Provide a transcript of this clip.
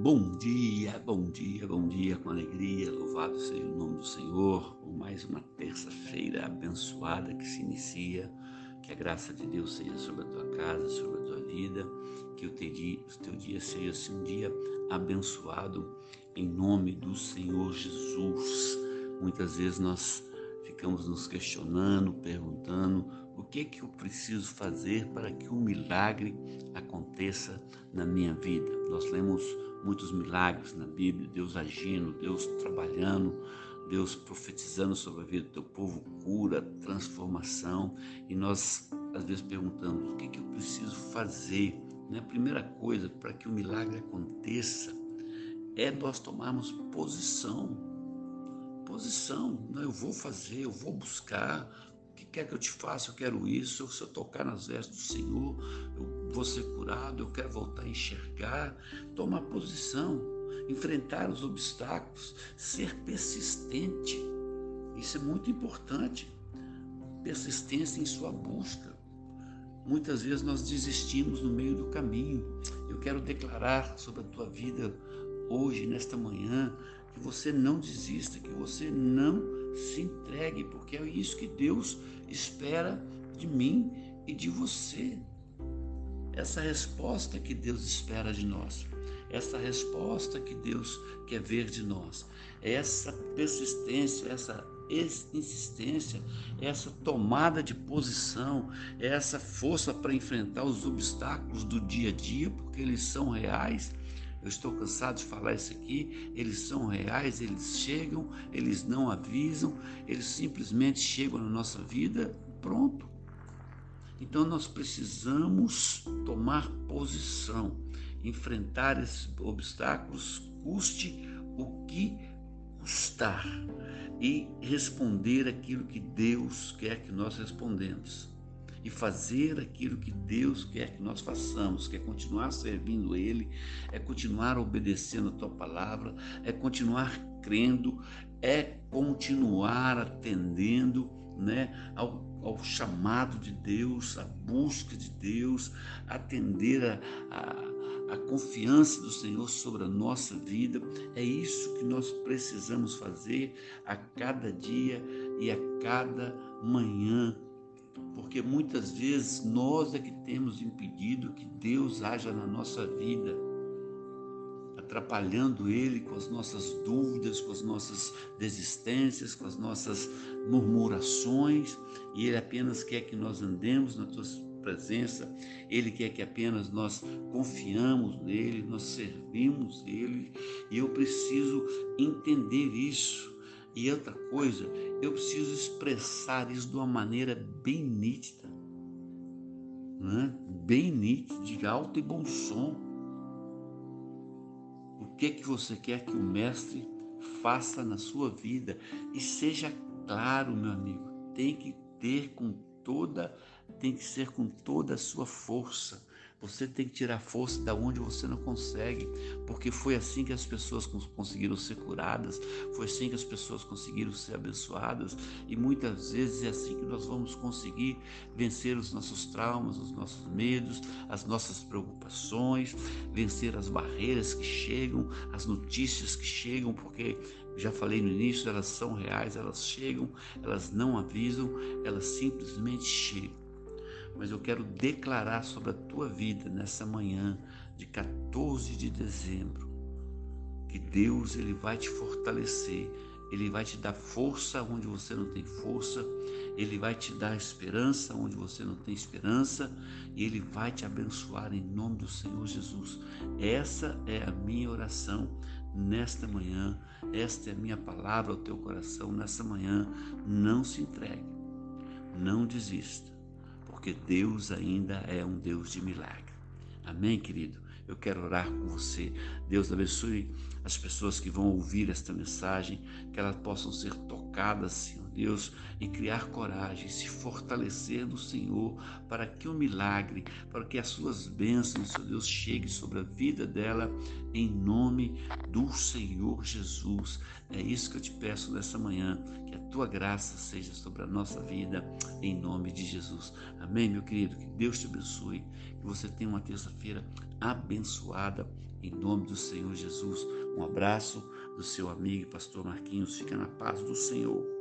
Bom dia, bom dia, bom dia, com alegria. Louvado seja o nome do Senhor por mais uma terça-feira abençoada que se inicia. Que a graça de Deus seja sobre a tua casa, sobre a tua vida. Que o teu dia, o teu dia seja assim, um dia abençoado em nome do Senhor Jesus. Muitas vezes nós ficamos nos questionando, perguntando o que que eu preciso fazer para que um milagre aconteça na minha vida. Nós lemos muitos milagres na Bíblia, Deus agindo, Deus trabalhando, Deus profetizando sobre a vida do teu povo, cura, transformação, e nós às vezes perguntamos: o que, que eu preciso fazer? Né? A primeira coisa para que o milagre aconteça é nós tomarmos posição. Posição, né? eu vou fazer, eu vou buscar, que quer que eu te faça? Eu quero isso. Se eu tocar nas vestes do Senhor, eu vou ser curado. Eu quero voltar a enxergar, tomar posição, enfrentar os obstáculos, ser persistente. Isso é muito importante. Persistência em sua busca. Muitas vezes nós desistimos no meio do caminho. Eu quero declarar sobre a tua vida hoje, nesta manhã, que você não desista, que você não se entregue, porque é isso que Deus espera de mim e de você. Essa resposta que Deus espera de nós, essa resposta que Deus quer ver de nós, essa persistência, essa insistência, essa tomada de posição, essa força para enfrentar os obstáculos do dia a dia, porque eles são reais eu estou cansado de falar isso aqui. Eles são reais, eles chegam, eles não avisam, eles simplesmente chegam na nossa vida, pronto. Então nós precisamos tomar posição, enfrentar esses obstáculos, custe o que custar, e responder aquilo que Deus quer que nós respondemos e fazer aquilo que Deus quer que nós façamos, que é continuar servindo Ele, é continuar obedecendo a Tua palavra, é continuar crendo, é continuar atendendo né, ao, ao chamado de Deus, à busca de Deus, atender a, a, a confiança do Senhor sobre a nossa vida. É isso que nós precisamos fazer a cada dia e a cada manhã porque muitas vezes nós é que temos impedido que Deus haja na nossa vida, atrapalhando Ele com as nossas dúvidas, com as nossas desistências, com as nossas murmurações, e Ele apenas quer que nós andemos na tua presença, Ele quer que apenas nós confiamos nele, nós servimos Ele, e eu preciso entender isso. E outra coisa, eu preciso expressar isso de uma maneira bem nítida, né? bem nítida, de alto e bom som. O que é que você quer que o mestre faça na sua vida? E seja claro, meu amigo, tem que ter com toda, tem que ser com toda a sua força você tem que tirar força da onde você não consegue, porque foi assim que as pessoas conseguiram ser curadas, foi assim que as pessoas conseguiram ser abençoadas, e muitas vezes é assim que nós vamos conseguir vencer os nossos traumas, os nossos medos, as nossas preocupações, vencer as barreiras que chegam, as notícias que chegam, porque já falei no início, elas são reais, elas chegam, elas não avisam, elas simplesmente chegam mas eu quero declarar sobre a tua vida nessa manhã de 14 de dezembro que Deus ele vai te fortalecer, ele vai te dar força onde você não tem força, ele vai te dar esperança onde você não tem esperança e ele vai te abençoar em nome do Senhor Jesus. Essa é a minha oração nesta manhã, esta é a minha palavra ao teu coração nessa manhã. Não se entregue, não desista porque Deus ainda é um Deus de milagre. Amém, querido? Eu quero orar com você. Deus abençoe as pessoas que vão ouvir esta mensagem, que elas possam ser tocadas, Senhor Deus, e criar coragem, se fortalecer no Senhor, para que o milagre, para que as suas bênçãos, Senhor Deus, chegue sobre a vida dela, em nome do Senhor Jesus. É isso que eu te peço nessa manhã, que a tua graça seja sobre a nossa vida, em nome de Jesus. Amém, meu querido? Que Deus te abençoe, que você tenha uma terça-feira abençoada Em nome do Senhor Jesus, um abraço do seu amigo pastor Marquinhos. Fica na paz do Senhor.